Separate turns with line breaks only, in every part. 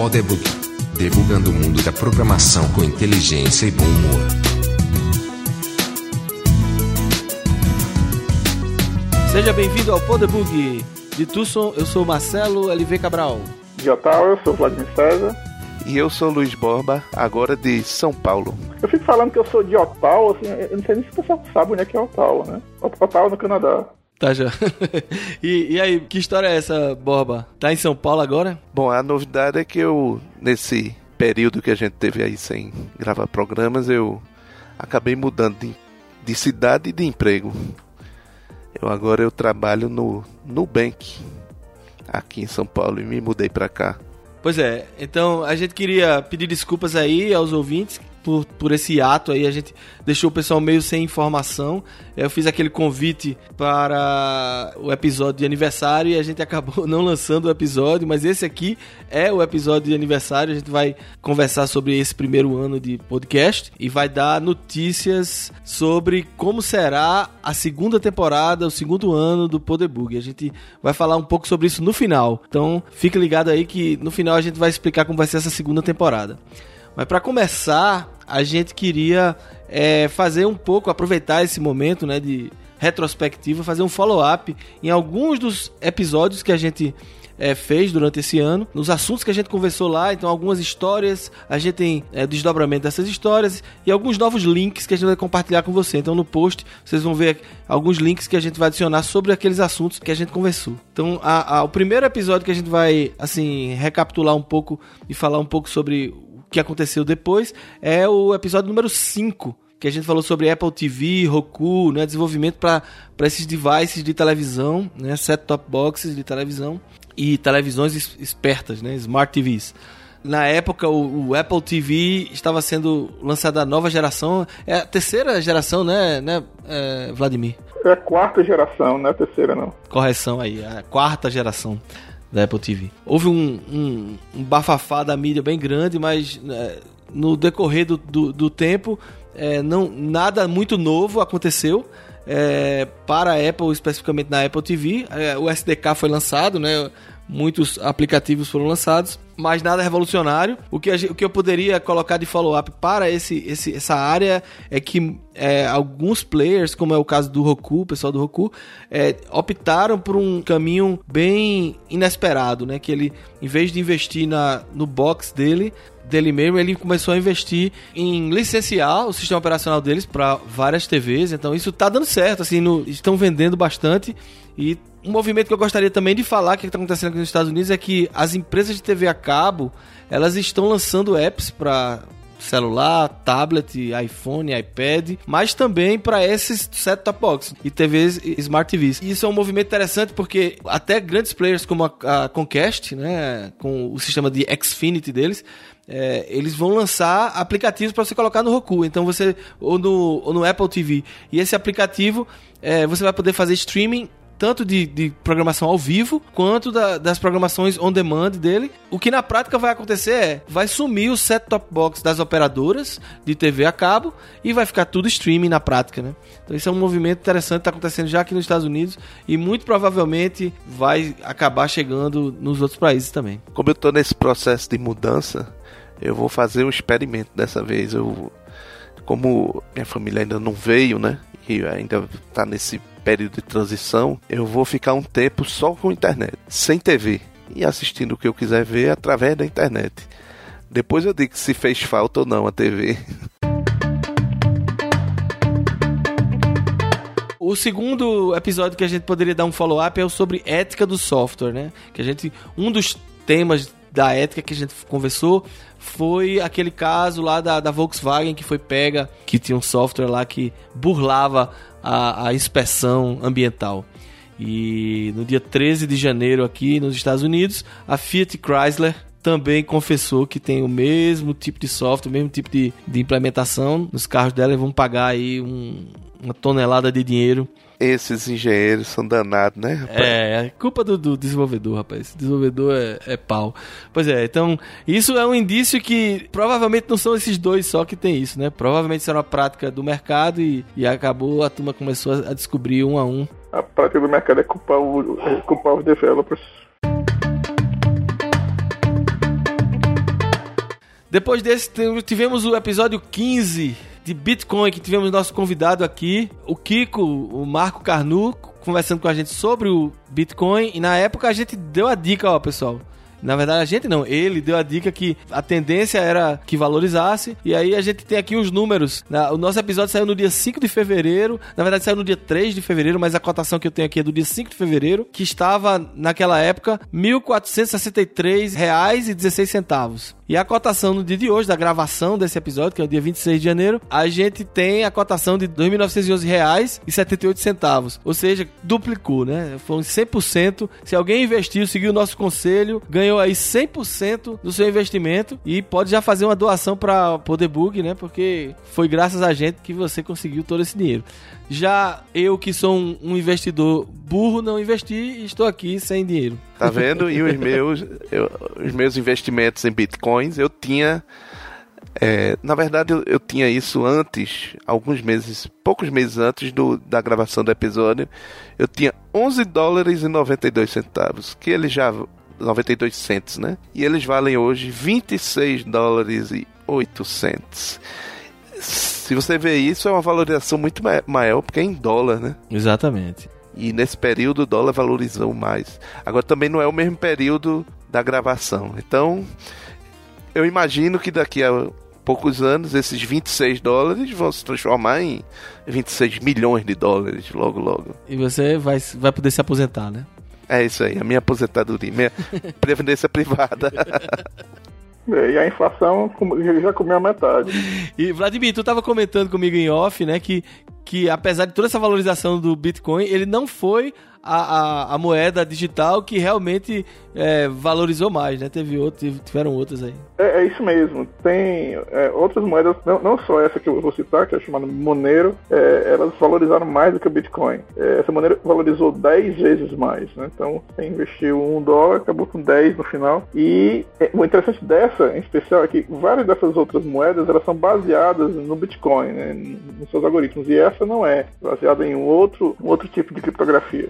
Podebug, debugando o mundo da programação com inteligência e bom humor.
Seja bem-vindo ao Podebug. De Tucson, eu sou Marcelo LV Cabral.
De Ottawa, eu sou Vladimir César.
E eu sou Luiz Borba, agora de São Paulo.
Eu fico falando que eu sou de Ottawa, assim, eu não sei nem se o pessoal sabe onde é que é Ottawa, né? Ottawa no Canadá.
Tá já. e, e, aí, que história é essa, Borba? Tá em São Paulo agora?
Bom, a novidade é que eu, nesse período que a gente teve aí sem gravar programas, eu acabei mudando de, de cidade e de emprego. Eu agora eu trabalho no Nubank, aqui em São Paulo, e me mudei para cá.
Pois é, então a gente queria pedir desculpas aí aos ouvintes por, por esse ato aí, a gente deixou o pessoal meio sem informação. Eu fiz aquele convite para o episódio de aniversário e a gente acabou não lançando o episódio, mas esse aqui é o episódio de aniversário. A gente vai conversar sobre esse primeiro ano de podcast e vai dar notícias sobre como será a segunda temporada, o segundo ano do Podebug. A gente vai falar um pouco sobre isso no final. Então, fique ligado aí que no final a gente vai explicar como vai ser essa segunda temporada. Mas para começar, a gente queria é, fazer um pouco, aproveitar esse momento né, de retrospectiva, fazer um follow-up em alguns dos episódios que a gente é, fez durante esse ano, nos assuntos que a gente conversou lá, então algumas histórias, a gente tem é, desdobramento dessas histórias e alguns novos links que a gente vai compartilhar com você. Então no post vocês vão ver alguns links que a gente vai adicionar sobre aqueles assuntos que a gente conversou. Então a, a, o primeiro episódio que a gente vai assim recapitular um pouco e falar um pouco sobre que aconteceu depois é o episódio número 5, que a gente falou sobre Apple TV, Roku, né, desenvolvimento para esses devices de televisão, né, set-top boxes de televisão e televisões espertas, né, smart TVs. Na época, o, o, Apple TV estava sendo lançada a nova geração, é a terceira geração, né, né é, Vladimir?
É a quarta geração, não é a terceira, não.
Correção aí, a quarta geração da Apple TV. Houve um, um, um bafafá da mídia bem grande, mas é, no decorrer do, do, do tempo, é, não, nada muito novo aconteceu. É, para a Apple, especificamente na Apple TV, é, o SDK foi lançado, né? Muitos aplicativos foram lançados, mas nada revolucionário. O que, o que eu poderia colocar de follow-up para esse, esse, essa área é que é, alguns players, como é o caso do Roku, o pessoal do Roku, é, optaram por um caminho bem inesperado, né? Que ele, em vez de investir na, no box dele, dele mesmo, ele começou a investir em licenciar o sistema operacional deles para várias TVs. Então isso está dando certo, assim, no, estão vendendo bastante e um movimento que eu gostaria também de falar que está acontecendo aqui nos Estados Unidos é que as empresas de TV a cabo elas estão lançando apps para celular, tablet, iPhone, iPad, mas também para esses set-top boxes e TVs Smart TVs. E isso é um movimento interessante porque até grandes players como a, a Comcast, né, com o sistema de Xfinity deles, é, eles vão lançar aplicativos para você colocar no Roku, então você ou no, ou no Apple TV. E esse aplicativo é, você vai poder fazer streaming tanto de, de programação ao vivo quanto da, das programações on demand dele. O que na prática vai acontecer é vai sumir o set-top box das operadoras de TV a cabo e vai ficar tudo streaming na prática, né? Então isso é um movimento interessante que está acontecendo já aqui nos Estados Unidos e muito provavelmente vai acabar chegando nos outros países também.
Como eu estou nesse processo de mudança, eu vou fazer um experimento dessa vez. Eu, como minha família ainda não veio, né? E ainda está nesse período de transição, eu vou ficar um tempo só com internet, sem TV, e assistindo o que eu quiser ver através da internet. Depois eu digo se fez falta ou não a TV.
O segundo episódio que a gente poderia dar um follow-up é o sobre ética do software, né? Que a gente um dos temas da ética que a gente conversou foi aquele caso lá da, da Volkswagen que foi pega, que tinha um software lá que burlava a, a inspeção ambiental. E no dia 13 de janeiro, aqui nos Estados Unidos, a Fiat Chrysler também confessou que tem o mesmo tipo de software, o mesmo tipo de, de implementação nos carros dela e vão pagar aí um, uma tonelada de dinheiro
esses engenheiros são danados, né,
rapaz? É, é culpa do, do desenvolvedor, rapaz. Desenvolvedor é, é, pau. Pois é, então, isso é um indício que provavelmente não são esses dois só que tem isso, né? Provavelmente isso era uma prática do mercado e, e acabou, a turma começou a descobrir um a um.
A prática do mercado é culpar, o, é culpar os developers.
Depois desse, tivemos o episódio 15 de Bitcoin, que tivemos nosso convidado aqui, o Kiko, o Marco Carnu, conversando com a gente sobre o Bitcoin. E na época a gente deu a dica, ó, pessoal. Na verdade, a gente não. Ele deu a dica que a tendência era que valorizasse. E aí a gente tem aqui os números. O nosso episódio saiu no dia 5 de fevereiro. Na verdade, saiu no dia 3 de fevereiro, mas a cotação que eu tenho aqui é do dia 5 de fevereiro, que estava, naquela época, R$ 1.463,16. E a cotação no dia de hoje, da gravação desse episódio, que é o dia 26 de janeiro, a gente tem a cotação de R$ 2.911,78. Ou seja, duplicou, né? Foi 100%. Se alguém investiu, seguiu o nosso conselho, ganhou aí 100% do seu investimento e pode já fazer uma doação para Poderbug, né? Porque foi graças a gente que você conseguiu todo esse dinheiro. Já eu, que sou um, um, investidor burro, não investi e estou aqui sem dinheiro.
Tá vendo? E os meus, eu, os meus investimentos em bitcoins, eu tinha. É, na verdade, eu, eu, tinha isso antes, alguns meses, poucos meses antes do, da gravação do episódio. Eu tinha 11 dólares e 92 centavos, que eles já. 92 centos, né? E eles valem hoje 26 dólares e 8 centos se você vê isso, é uma valorização muito maior, porque é em dólar, né?
Exatamente.
E nesse período o dólar valorizou mais. Agora também não é o mesmo período da gravação. Então, eu imagino que daqui a poucos anos esses 26 dólares vão se transformar em 26 milhões de dólares logo logo.
E você vai, vai poder se aposentar, né?
É isso aí, a minha aposentadoria, minha previdência privada.
E a inflação já comeu a metade.
E Vladimir, tu estava comentando comigo em off, né, que, que apesar de toda essa valorização do Bitcoin, ele não foi a, a, a moeda digital que realmente é, valorizou mais, né? Teve outro, tiveram outras aí.
É, é isso mesmo. Tem é, outras moedas, não, não, só essa que eu vou citar, que é chamada Monero, é, elas valorizaram mais do que o Bitcoin. É, essa Monero valorizou 10 vezes mais, né? Então, você investiu um dólar, acabou com 10 no final. E é, o interessante dessa, em especial, é que várias dessas outras moedas, elas são baseadas no Bitcoin, né? Nos seus algoritmos. E essa não é, baseada em um outro, um outro tipo de criptografia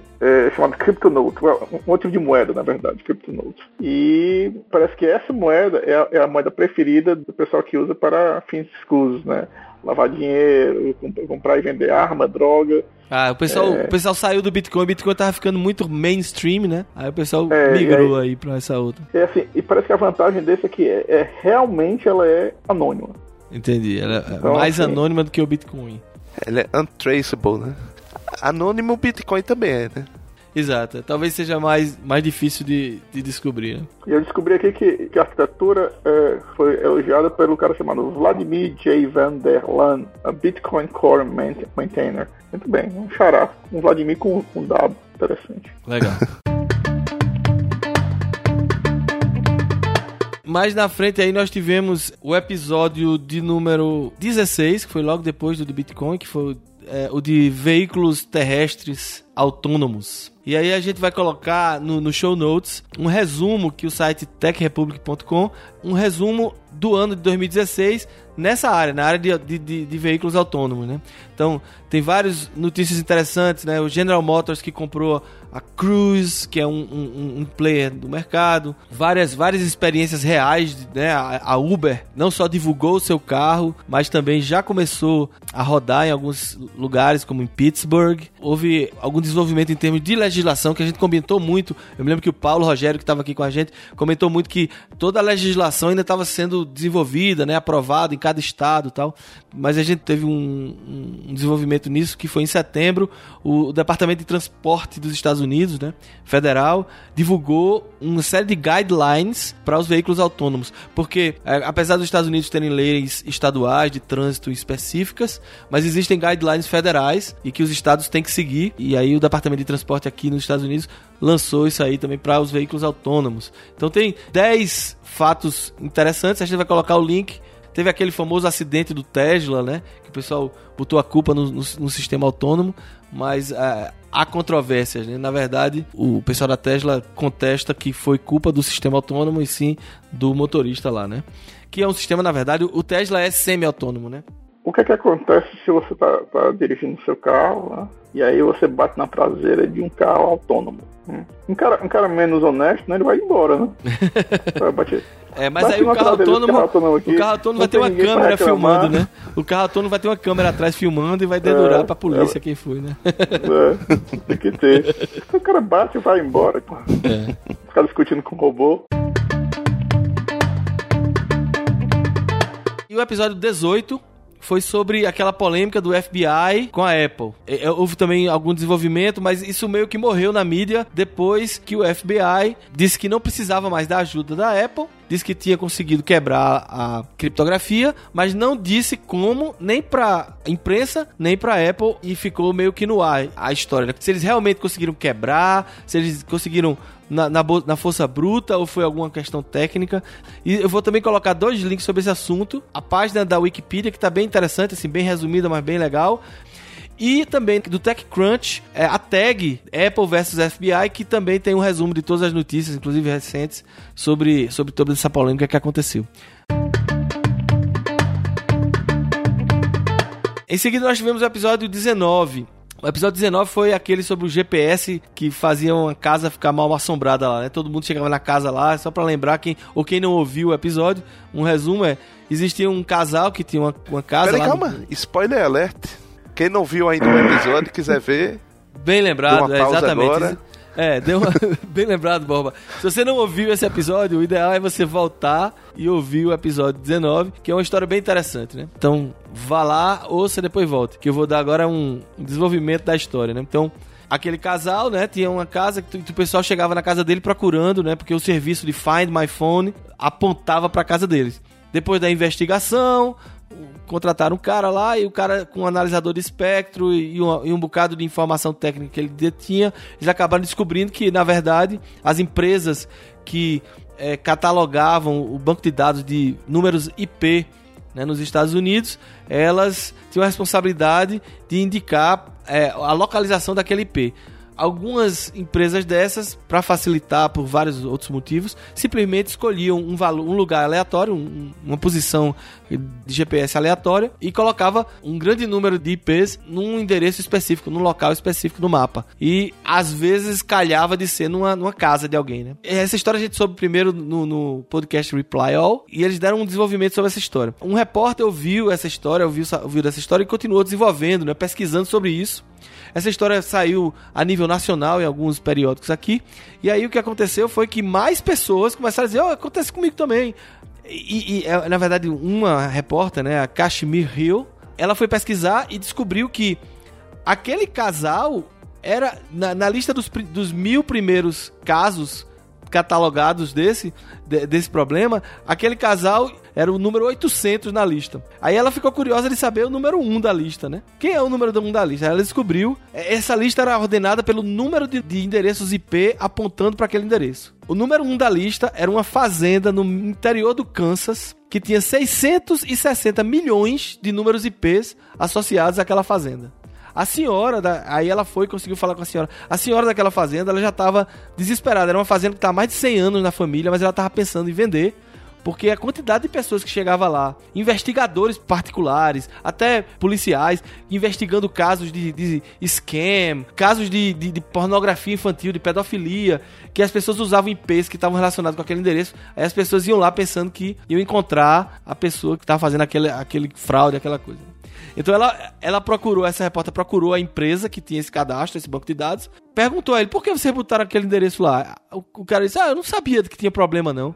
chamado CryptoNote, um outro tipo de moeda, na verdade, CryptoNote. E parece que essa moeda é a, é a moeda preferida do pessoal que usa para fins escusos, né? Lavar dinheiro, comprar e vender arma, droga.
Ah, o pessoal, é... o pessoal saiu do Bitcoin, o Bitcoin tava ficando muito mainstream, né? Aí o pessoal é, migrou aí, aí para essa outra.
É assim, e parece que a vantagem desse aqui é, é realmente ela é anônima.
Entendi, ela é então, mais assim, anônima do que o Bitcoin.
Ela é untraceable, né? Anônimo Bitcoin também é, né?
Exato. Talvez seja mais, mais difícil de, de descobrir. Né?
E eu descobri aqui que, que a arquitetura é, foi elogiada pelo cara chamado Vladimir J. van der Laan, a Bitcoin Core Maintainer. Muito bem, um xará. Um Vladimir com, com W. Interessante.
Legal. Mais na frente aí nós tivemos o episódio de número 16, que foi logo depois do de Bitcoin, que foi é, o de veículos terrestres autônomos. E aí a gente vai colocar no, no show notes um resumo que o site techrepublic.com, um resumo do ano de 2016 nessa área, na área de, de, de, veículos autônomos, né? Então, tem várias notícias interessantes, né? O General Motors que comprou a Cruise, que é um, um, um player do mercado, várias, várias experiências reais, né? A, a, Uber não só divulgou o seu carro, mas também já começou a rodar em alguns lugares, como em Pittsburgh. Houve algum desenvolvimento em termos de legislação que a gente comentou muito. Eu me lembro que o Paulo Rogério, que estava aqui com a gente, comentou muito que toda a legislação ainda estava sendo desenvolvida, né? Aprovada em cada estado e tal. Mas a gente teve um, um desenvolvimento nisso que foi em setembro. O, o Departamento de Transporte dos Estados Unidos, né, federal, divulgou uma série de guidelines para os veículos autônomos. Porque, é, apesar dos Estados Unidos terem leis estaduais de trânsito específicas, mas existem guidelines federais e que os estados têm que seguir. E aí o Departamento de Transporte aqui nos Estados Unidos lançou isso aí também para os veículos autônomos. Então tem 10 fatos interessantes, a gente vai colocar o link Teve aquele famoso acidente do Tesla, né? Que o pessoal botou a culpa no, no, no sistema autônomo, mas uh, há controvérsias, né? Na verdade, o pessoal da Tesla contesta que foi culpa do sistema autônomo e sim do motorista lá, né? Que é um sistema, na verdade, o Tesla é semi-autônomo, né?
O que é que acontece se você tá, tá dirigindo seu carro né, e aí você bate na traseira de um carro autônomo? Hum. Um cara, um cara menos honesto, né, ele vai embora, né? Vai bater.
É, mas
Bate
aí o carro autônomo,
carro autônomo aqui,
o carro autônomo vai ter uma câmera filmando, né? O carro autônomo vai ter uma câmera atrás filmando e vai dedurar
É,
pra polícia
é.
quem foi, né?
É, tem que ter. O cara bate e vai embora. pô.
É.
Ficar discutindo com o robô.
E o episódio 18 foi sobre aquela polêmica do FBI com a Apple. É, é, houve também algum desenvolvimento, mas isso meio que morreu na mídia depois que o FBI disse que não precisava mais da ajuda da Apple, disse que tinha conseguido quebrar a criptografia, mas não disse como nem pra imprensa, nem pra Apple e ficou meio que no ar a história. né? Se eles realmente conseguiram quebrar, se eles conseguiram na, na, na força bruta ou foi alguma questão técnica. E eu vou também colocar dois links sobre esse assunto. A página da Wikipedia, que está bem interessante, assim, bem resumida, mas bem legal. E também do TechCrunch, é, a tag Apple versus FBI, que também tem um resumo de todas as notícias, inclusive recentes, sobre, sobre toda essa polêmica que aconteceu. Em seguida, nós tivemos o episódio 19. O episódio 19 foi aquele sobre o GPS que fazia uma casa ficar mal assombrada lá, né? Todo mundo chegava na casa lá, só pra lembrar quem ou quem não ouviu o episódio, um resumo é: existia um casal que tinha uma, uma casa
Peraí,
lá. no-
calma. Spoiler alert. Quem não viu ainda o episódio e quiser ver,
Bem lembrado, é, exatamente.
agora.
É, deu uma... bem lembrado, Borba. Se você não ouviu esse episódio, o ideal é você voltar e ouvir o episódio 19, que é uma história bem interessante, né? Então, vá lá, ouça e depois volte, que eu vou dar agora um desenvolvimento da história, né? Então, aquele casal, né, tinha uma casa que o pessoal chegava na casa dele procurando, né, porque o serviço de Find My Phone apontava pra casa deles. Depois da investigação, contrataram um cara lá e o cara com um analisador de espectro e um, e um bocado de informação técnica que ele detinha, eles acabaram descobrindo que, na verdade, as empresas que eh, catalogavam o banco de dados de números IP né, nos Estados Unidos, elas tinham a responsabilidade de indicar eh, a localização daquele IP. Algumas empresas dessas, para facilitar por vários outros motivos, simplesmente escolhiam um, valor, um lugar aleatório, um- uma posição de GPS aleatória e colocava um grande número de IPs num endereço específico, num local específico no mapa. E às vezes calhava de ser numa, numa casa de alguém, né? Essa história a gente soube primeiro no, no podcast Reply All e eles deram um desenvolvimento sobre essa história. Um repórter ouviu essa história, ouviu, ouviu dessa história e continuou desenvolvendo, né? Pesquisando sobre isso. Essa história saiu a nível nacional em alguns periódicos aqui. E aí o que aconteceu foi que mais pessoas começaram a dizer: oh, acontece comigo também. E, e, é, na verdade, uma repórter, né, a Kashmir Hill, ela foi pesquisar e descobriu que aquele casal era, na, na lista dos, dos mil primeiros casos catalogados desse, de- desse problema, aquele casal era o número 800 na lista. Aí ela ficou curiosa de saber o número 1 da lista, né? Quem é o número 1 da lista? Ela descobriu, eh, essa lista era ordenada pelo número de, de endereços IP apontando para aquele endereço. O número 1 da lista era uma fazenda no interior do Kansas que tinha 660 milhões de números IPs associados àquela fazenda. A senhora, da, aí ela foi e conseguiu falar com a senhora. A senhora daquela fazenda, ela já estava desesperada. Era uma fazenda que está há mais de 100 anos na família, mas ela estava pensando em vender. Porque a quantidade de pessoas que chegava lá, investigadores particulares, até policiais, investigando casos de, de scam, casos de, de, de pornografia infantil, de pedofilia, que as pessoas usavam IPs que estavam relacionados com aquele endereço. Aí as pessoas iam lá pensando que iam encontrar a pessoa que estava fazendo aquele, aquele fraude, aquela coisa. Então ela, ela procurou, essa repórter procurou a empresa que tinha esse cadastro, esse banco de dados, perguntou a ele, por que você botaram aquele endereço lá? O, o cara disse, ah, eu não sabia que tinha problema não.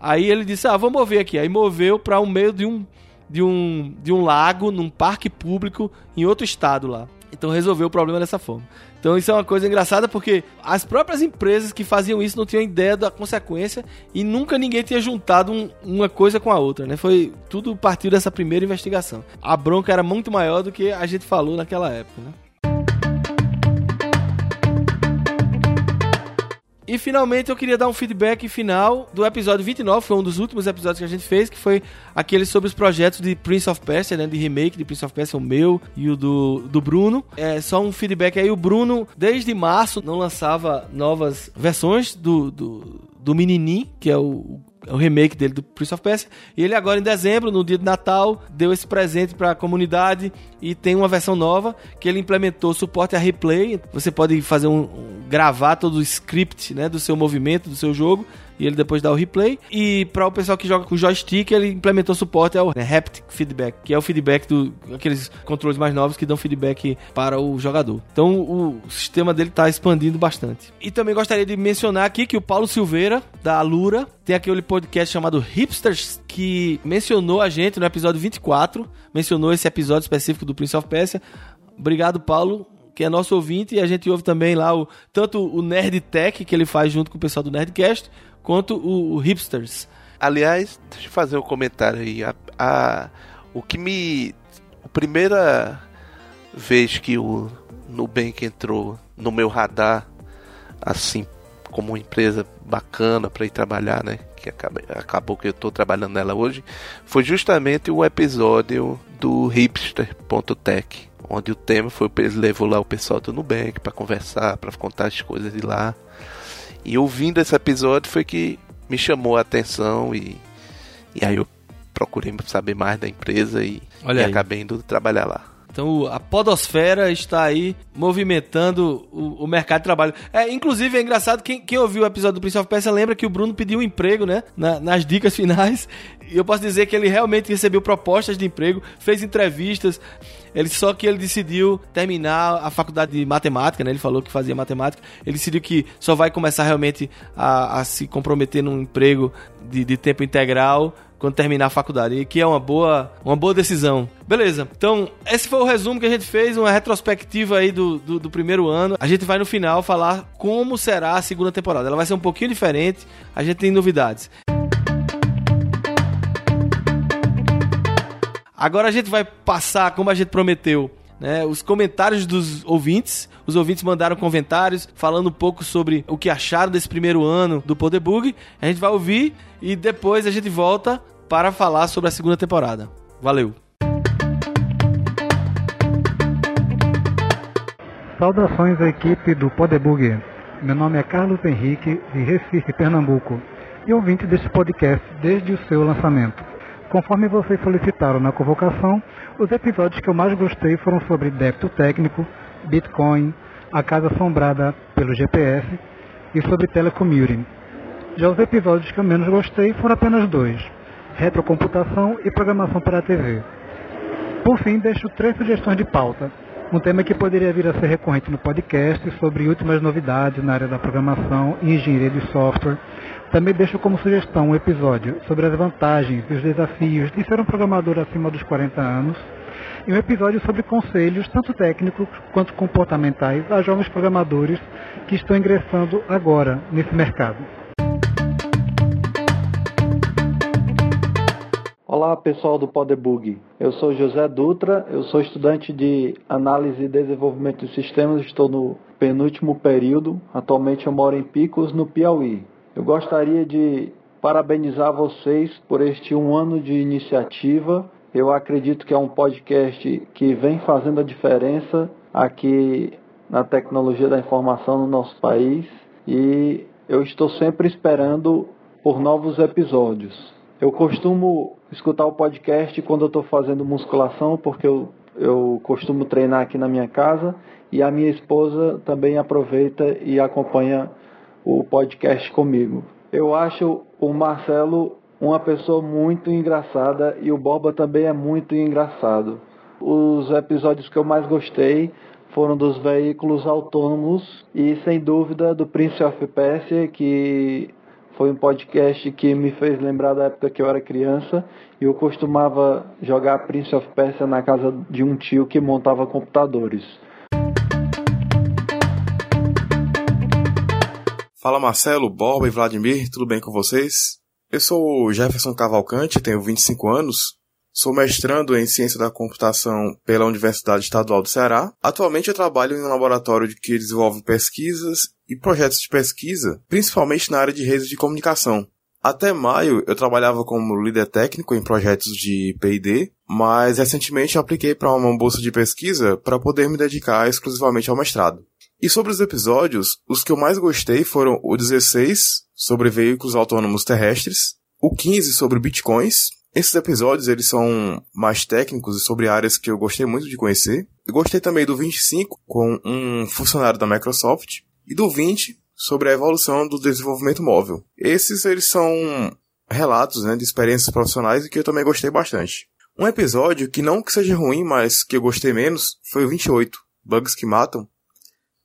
Aí ele disse, ah, vamos mover aqui. Aí moveu para o meio de um, de, um, de um lago, num parque público, em outro estado lá. Então resolveu o problema dessa forma. Então isso é uma coisa engraçada porque as próprias empresas que faziam isso não tinham ideia da consequência e nunca ninguém tinha juntado um- uma coisa com a outra, né? Foi tudo partiu dessa primeira investigação. A bronca era muito maior do que a gente falou naquela época, né? E finalmente eu queria dar um feedback final do episódio 29, foi um dos últimos episódios que a gente fez, que foi aquele sobre os projetos de Prince of Persia, né, de remake de Prince of Persia, o meu e o do, do Bruno. É só um feedback aí, o Bruno desde março não lançava novas versões do, do, do Meninim, que é o, o remake dele do Prince of Persia. E ele agora em dezembro, no dia de Natal, deu esse presente para a comunidade e tem uma versão nova que ele implementou suporte a replay. Você pode fazer um, um gravar todo o script, né, do seu movimento, do seu jogo e ele depois dá o replay. E para o pessoal que joga com joystick, ele implementou suporte ao né, haptic feedback, que é o feedback do aqueles controles mais novos que dão feedback para o jogador. Então o sistema dele está expandindo bastante. E também gostaria de mencionar aqui que o Paulo Silveira da Alura tem aquele podcast chamado Hipsters que mencionou a gente no episódio 24, mencionou esse episódio específico do Prince of Persia. Obrigado, Paulo que é nosso ouvinte, e a gente ouve também lá o, tanto o Nerd Tech, que ele faz junto com o pessoal do Nerdcast, quanto o, o Hipsters.
Aliás, deixa eu fazer um comentário aí. A, a, o que me. A primeira vez que o Nubank entrou no meu radar, assim, como uma empresa bacana para ir trabalhar, né? Que acabou que eu estou trabalhando nela hoje, foi justamente o episódio do hipster.tech, onde o tema foi ele levou lá o pessoal do Nubank para conversar, para contar as coisas de lá. E ouvindo esse episódio foi que me chamou a atenção e, e aí eu procurei saber mais da empresa e, e acabei indo trabalhar lá.
Então a podosfera está aí movimentando o, o, mercado de trabalho. É, inclusive é engraçado, quem, quem ouviu o episódio do Prince of Persia lembra que o Bruno pediu um emprego, né? Na, nas dicas finais. E eu posso dizer que ele realmente recebeu propostas de emprego, fez entrevistas. Ele só que ele decidiu terminar a faculdade de matemática, né? Ele falou que fazia matemática. Ele decidiu que só vai começar realmente a, a se comprometer num emprego de, de tempo integral quando terminar a faculdade, e que é uma boa, uma boa decisão. Beleza, então esse foi o resumo que a gente fez, uma retrospectiva aí do, do, do, primeiro ano. A gente vai no final falar como será a segunda temporada. Ela vai ser um pouquinho diferente, a gente tem novidades. Agora a gente vai passar, como a gente prometeu, né, os comentários dos ouvintes. Os ouvintes mandaram comentários falando um pouco sobre o que acharam desse primeiro ano do Podebug. A gente vai ouvir e depois a gente volta para falar sobre a segunda temporada. Valeu!
Saudações à equipe do Podebug. Meu nome é Carlos Henrique, de Recife, Pernambuco, e ouvinte deste podcast desde o seu lançamento. Conforme vocês solicitaram na convocação, os episódios que eu mais gostei foram sobre débito técnico, Bitcoin, a casa assombrada pelo GPS e sobre telecommuting. Já os episódios que eu menos gostei foram apenas dois, retrocomputação e programação para a TV. Por fim, deixo três sugestões de pauta. Um tema que poderia vir a ser recorrente no podcast sobre últimas novidades na área da programação e engenharia de software, também deixo como sugestão um episódio sobre as vantagens e os desafios de ser um programador acima dos 40 anos e um episódio sobre conselhos, tanto técnicos quanto comportamentais, a jovens programadores que estão ingressando agora nesse mercado.
Olá pessoal do Podebug, eu sou José Dutra, eu sou estudante de análise e desenvolvimento de sistemas, estou no penúltimo período, atualmente eu moro em Picos, no Piauí. Eu gostaria de parabenizar vocês por este um ano de iniciativa. Eu acredito que é um podcast que vem fazendo a diferença aqui na tecnologia da informação no nosso país e eu estou sempre esperando por novos episódios. Eu costumo escutar o podcast quando eu estou fazendo musculação, porque eu, eu costumo treinar aqui na minha casa e a minha esposa também aproveita e acompanha o podcast comigo. Eu acho o Marcelo uma pessoa muito engraçada e o Borba também é muito engraçado. Os episódios que eu mais gostei foram dos veículos autônomos e sem dúvida do Prince of Persia, que foi um podcast que me fez lembrar da época que eu era criança e eu costumava jogar Prince of Persia na casa de um tio que montava computadores.
Fala Marcelo, Borba e Vladimir, tudo bem com vocês? Eu sou Jefferson Cavalcante, tenho 25 anos, sou mestrando em Ciência da Computação pela Universidade Estadual do Ceará. Atualmente eu trabalho em um laboratório que desenvolve pesquisas e projetos de pesquisa, principalmente na área de redes de comunicação. Até maio eu trabalhava como líder técnico em projetos de P&D, mas recentemente eu apliquei para uma bolsa de pesquisa para poder me dedicar exclusivamente ao mestrado. E sobre os episódios, os que eu mais gostei foram o 16, sobre veículos autônomos terrestres, o 15 sobre bitcoins. Esses episódios eles são mais técnicos e sobre áreas que eu gostei muito de conhecer. Eu gostei também do 25 com um funcionário da Microsoft e do 20 sobre a evolução do desenvolvimento móvel. Esses eles são relatos né, de experiências profissionais e que eu também gostei bastante. Um episódio que não que seja ruim, mas que eu gostei menos, foi o 28, Bugs que Matam.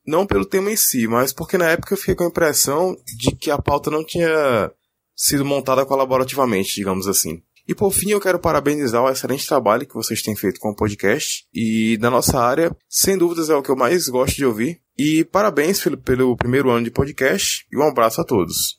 Não pelo tema em si, mas porque na época eu fiquei com a impressão de que a pauta não tinha sido montada colaborativamente, digamos assim. E por fim, eu quero parabenizar o excelente trabalho que vocês têm feito com o podcast. E da nossa área, sem dúvidas é o que eu mais gosto de ouvir. E parabéns pelo, pelo primeiro ano de podcast e um abraço a todos.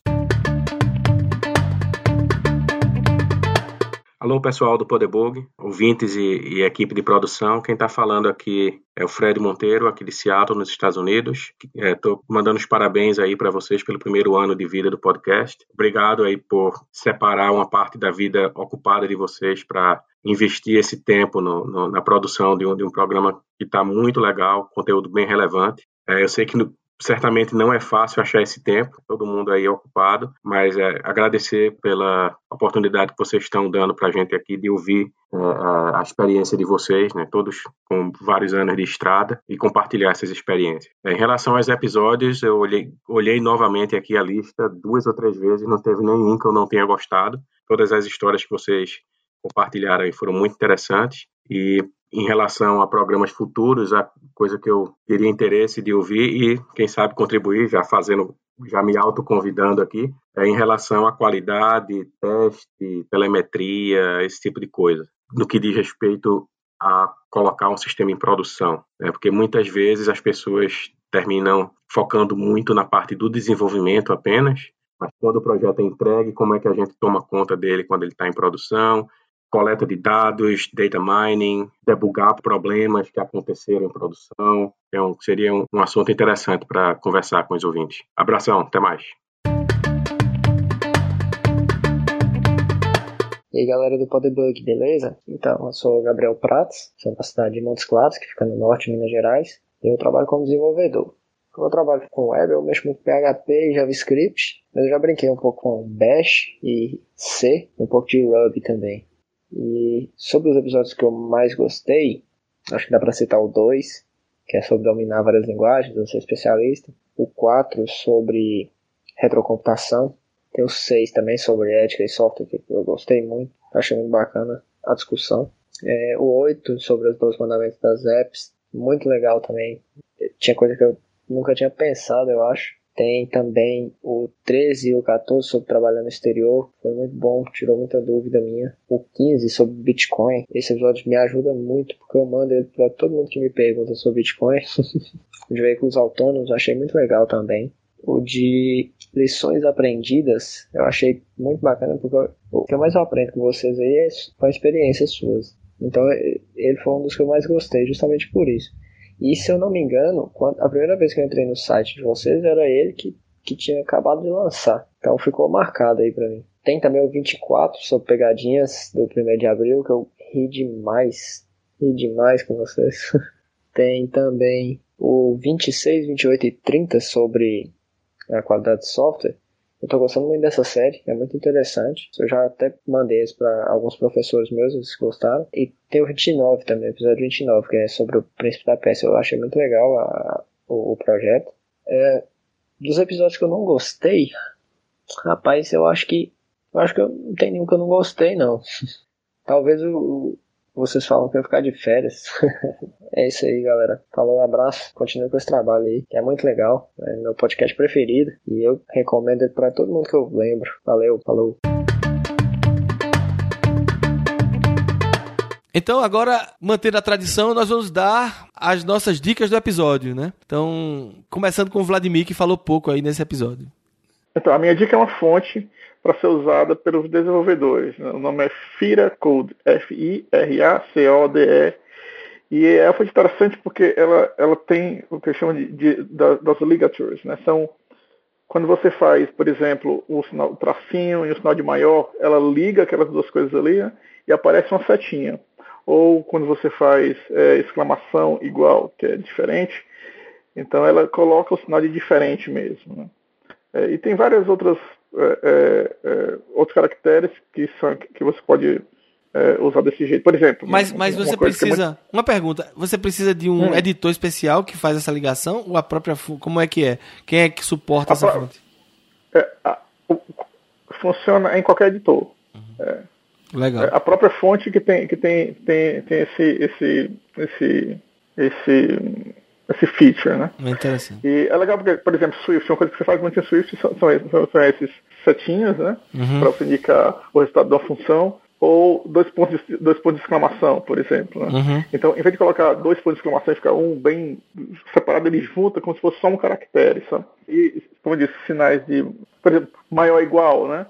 Alô, pessoal do Podebug, ouvintes e, e, equipe de produção. Quem está falando aqui é o Fred Monteiro, aqui de Seattle, nos Estados Unidos. Estou é, mandando os parabéns aí para vocês pelo primeiro ano de vida do podcast. Obrigado aí por separar uma parte da vida ocupada de vocês para investir esse tempo no, no, na produção de um, de um programa que está muito legal, conteúdo bem relevante. É, eu sei que no, certamente não é fácil achar esse tempo, todo mundo aí é ocupado, mas é, agradecer pela oportunidade que vocês estão dando para a gente aqui de ouvir é, a experiência de vocês, né, todos com vários anos de estrada, e compartilhar essas experiências. É, em relação aos episódios, eu olhei, olhei novamente aqui a lista duas ou três vezes, não teve nenhum que eu não tenha gostado. Todas as histórias que vocês compartilharam foram muito interessantes e em relação a programas futuros, a coisa que eu teria interesse de ouvir e, quem sabe, contribuir, já fazendo, já me autoconvidando aqui, é em relação à qualidade, teste, telemetria, esse tipo de coisa, no que diz respeito a colocar um sistema em produção, né? porque muitas vezes as pessoas terminam focando muito na parte do desenvolvimento apenas, mas quando o projeto é entregue, como é que a gente toma conta dele quando ele está em produção, coleta de dados, data mining, debugar problemas que aconteceram em produção. Então, seria um, assunto interessante para conversar com os ouvintes. Abração, até mais.
E aí galera do Podebug, beleza? Então, eu sou o Gabriel Prats, sou da cidade de Montes Claros, que fica no norte de Minas Gerais, e eu trabalho como desenvolvedor. Como eu trabalho com web, eu mexo muito com PHP e JavaScript, mas eu já brinquei um pouco com Bash e C, um pouco de Ruby também. E sobre os episódios que eu mais gostei, acho que dá para citar o 2, que é sobre dominar várias linguagens, eu sou especialista. O 4 sobre retrocomputação. Tem o 6 também sobre ética e software, que eu gostei muito. Achei muito bacana a discussão. É, o 8 sobre os dois mandamentos das apps. Muito legal também. Tinha coisa que eu nunca tinha pensado, eu acho. Tem também o 13 e o 14 sobre trabalhar no exterior. Foi muito bom, tirou muita dúvida minha. O 15 sobre Bitcoin. Esse episódio me ajuda muito, porque eu mando ele para todo mundo que me pergunta sobre Bitcoin. de veículos autônomos, achei muito legal também. O de lições aprendidas, eu achei muito bacana, porque o que eu mais aprendo com vocês aí é com experiências suas. Então, ele foi um dos que eu mais gostei, justamente por isso. E se eu não me engano, a primeira vez que eu entrei no site de vocês era ele que, que tinha acabado de lançar. Então ficou marcado aí pra mim. Tem também o 24 sobre pegadinhas do 1 de abril, que eu ri demais. Ri demais com vocês. Tem também o 26, 28 e 30 sobre a qualidade de software. Eu tô gostando muito dessa série, é muito interessante. Eu já até mandei isso para alguns professores meus, eles gostaram. E tem o 29 também, o episódio 29, que é sobre o príncipe da peça. Eu achei muito legal a, o, o, projeto. É, dos episódios que eu não gostei, rapaz, eu acho que. Eu acho que eu não tem nenhum que eu não gostei, não. Talvez o, vocês falam que eu ficar de férias. é isso aí, galera. Falou, um abraço. Continue com esse trabalho aí, que é muito legal. É meu podcast preferido. E eu recomendo ele pra todo mundo que eu lembro. Valeu, falou.
Então, agora, mantendo a tradição, nós vamos dar as nossas dicas do episódio, né? Então, começando com o Vladimir, que falou pouco aí nesse episódio.
Então, a minha dica é uma fonte para ser usada pelos desenvolvedores. O nome é Fira Code, F-I-R-A-C-O-D-E. E é foi interessante porque ela, ela tem o que chama de, de, das ligatures. Né? São, quando você faz, por exemplo, o, sinal, o tracinho e o sinal de maior, ela liga aquelas duas coisas ali né? e aparece uma setinha. Ou quando você faz é, exclamação igual, que é diferente, então ela coloca o sinal de diferente mesmo. Né? É, e tem várias outras é, é, é, outros caracteres que, são, que você pode é, usar desse jeito. Por exemplo.
Mas, mas você precisa. Muito... Uma pergunta. Você precisa de um hum. editor especial que faz essa ligação? Ou a própria. Como é que é? Quem é que suporta a essa pro... fonte?
A, funciona em qualquer editor. Uhum.
Legal.
a própria fonte que tem, que tem, tem, tem esse, esse, esse, esse esse feature, né?
É interessante.
E é legal porque, por exemplo, Swift, uma coisa que você faz muito em Swift são, são, são esses setinhos, né? Uhum. Para você indicar o resultado de uma função ou dois pontos de, dois pontos de exclamação, por exemplo. Né? Uhum. Então, em vez de colocar dois pontos de exclamação e ficar um bem separado, ele junta como se fosse só um caractere, sabe? E, como eu disse, sinais de, por exemplo, maior ou igual, né?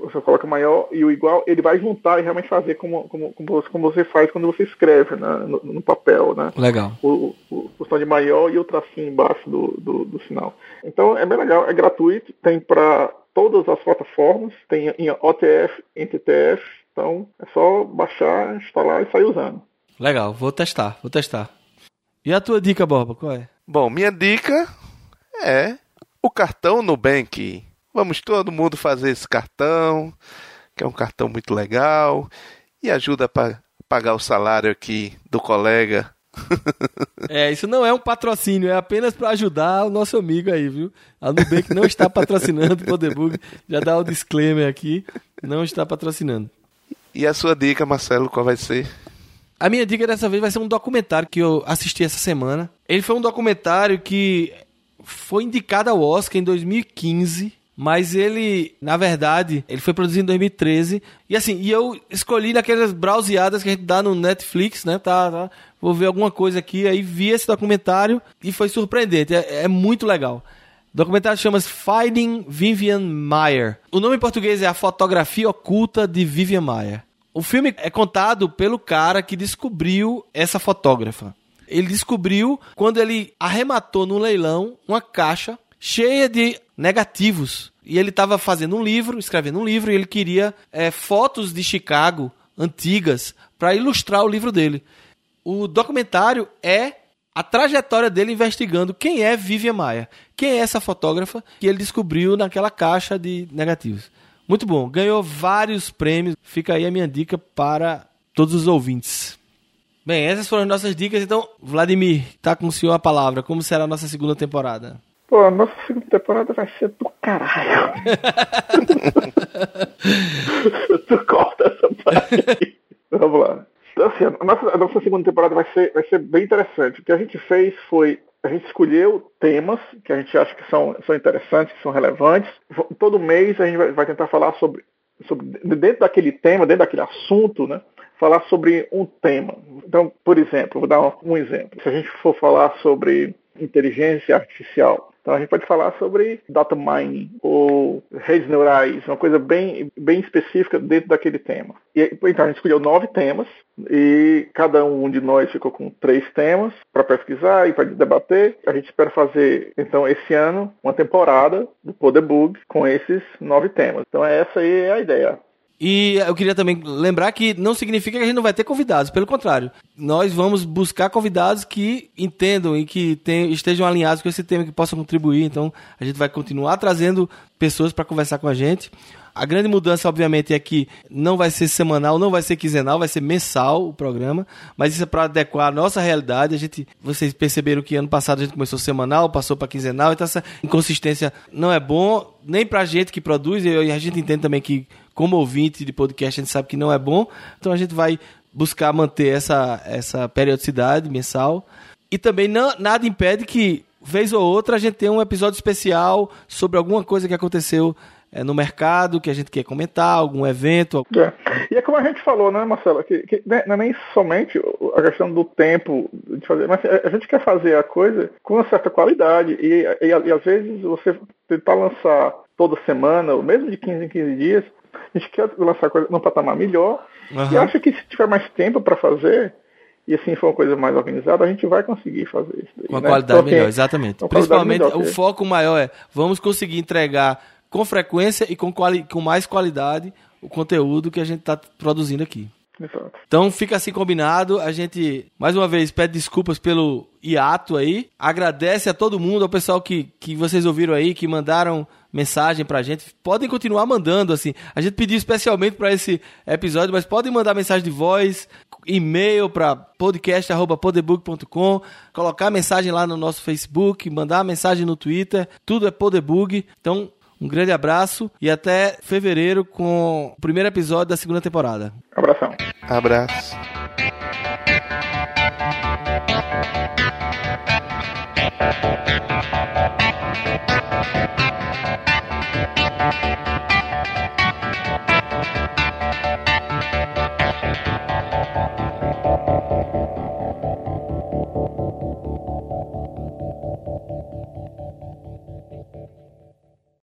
você coloca maior e o igual, ele vai juntar e realmente fazer como, como, como, você, faz quando você escreve né, no, no papel, né?
Legal.
O, o, o som de maior e o tracinho embaixo do, do, do sinal. Então é bem legal, é gratuito, tem para todas as plataformas, tem em OTF, em TTF, então é só baixar, instalar e sair usando.
Legal, vou testar, vou testar. E a tua dica, Borba, qual é?
Bom, minha dica é o cartão Nubank. Vamos todo mundo fazer esse cartão, que é um cartão muito legal e ajuda para pagar o salário aqui do colega.
É, isso não é um patrocínio, é apenas para ajudar o nosso amigo aí, viu? A Nubank não está patrocinando o Podebug, já dá o disclaimer aqui, não está patrocinando.
E a sua dica, Marcelo, qual vai ser?
A minha dica dessa vez vai ser um documentário que eu assisti essa semana. Ele foi um documentário que foi indicado ao Oscar em 2015 mas ele, na verdade, ele foi produzido em 2013. E assim, e eu escolhi naquelas browseadas que a gente dá no Netflix, né? Tá, tá, vou ver alguma coisa aqui. Aí vi esse documentário e foi surpreendente. É, é muito legal. O documentário chama-se Finding Vivian Mayer. O nome em português é A Fotografia Oculta de Vivian Mayer. O filme é contado pelo cara que descobriu essa fotógrafa. Ele descobriu quando ele arrematou no leilão uma caixa cheia de negativos. E ele estava fazendo um livro, escrevendo um livro, e ele queria é, fotos de Chicago antigas para ilustrar o livro dele. O documentário é a trajetória dele investigando quem é Vivian Maia, quem é essa fotógrafa que ele descobriu naquela caixa de negativos. Muito bom, ganhou vários prêmios. Fica aí a minha dica para todos os ouvintes. Bem, essas foram as nossas dicas. Então, Vladimir, tá com o senhor a palavra. Como será a nossa segunda temporada?
Pô, a nossa segunda temporada vai ser do caralho. tu corta essa parte Vamos lá. Então, assim, a nossa, a nossa segunda temporada vai ser, vai ser bem interessante. O que a gente fez foi a gente escolheu temas que a gente acha que são, são interessantes, que são relevantes. Todo mês a gente vai, tentar falar sobre, sobre, dentro daquele tema, dentro daquele assunto, né? Falar sobre um tema. Então, por exemplo, vou dar um exemplo. Se a gente for falar sobre inteligência artificial, então a gente pode falar sobre data mining ou redes neurais, uma coisa bem, bem específica dentro daquele tema. E, então a gente escolheu nove temas e cada um de nós ficou com três temas para pesquisar e para debater. A gente espera fazer então esse ano uma temporada do Podebug com esses nove temas. Então essa aí é a ideia.
E eu queria também lembrar que não significa que a gente não vai ter convidados, pelo contrário. Nós vamos buscar convidados que entendam e que tem, estejam alinhados com esse tema, que possam contribuir. Então, a gente vai continuar trazendo pessoas para conversar com a gente. A grande mudança, obviamente, é que não vai ser semanal, não vai ser quinzenal, vai ser mensal o programa, mas isso é para adequar a nossa realidade. A gente, vocês perceberam que ano passado a gente começou semanal, passou para quinzenal, então essa inconsistência não é bom nem para a gente que produz e a gente entende também que como ouvinte de podcast a gente sabe que não é bom, então a gente vai buscar manter essa, essa periodicidade mensal. E também não, nada impede que, vez ou outra, a gente tenha um episódio especial sobre alguma coisa que aconteceu é, no mercado que a gente quer comentar, algum evento.
É. E é como a gente falou, né, Marcelo, que, que né, não é nem somente a questão do tempo de fazer, mas a gente quer fazer a coisa com uma certa qualidade. E, e, e às vezes você tentar lançar toda semana, ou mesmo de 15 em 15 dias, a gente quer lançar coisa num patamar melhor. Uhum. E acha que se tiver mais tempo para fazer, e assim for uma coisa mais organizada, a gente vai conseguir fazer isso. Daí,
com a né? qualidade então, melhor, exatamente. Principalmente melhor, o foco maior é vamos conseguir entregar com frequência e com, quali com mais qualidade o conteúdo que a gente está produzindo aqui.
Exato.
Então fica assim combinado. A gente, mais uma vez, pede desculpas pelo hiato aí. Agradece a todo mundo, ao pessoal que, que vocês ouviram aí, que mandaram mensagem pra gente. Podem continuar mandando, assim. A gente pediu especialmente para esse episódio, mas podem mandar mensagem de voz, e-mail para podcast.podebug.com, colocar mensagem lá no nosso Facebook, mandar mensagem no Twitter, tudo é Podebug. Então, um grande abraço e até fevereiro com o primeiro episódio da segunda temporada.
Abração.
Abraço.
Thank you. Música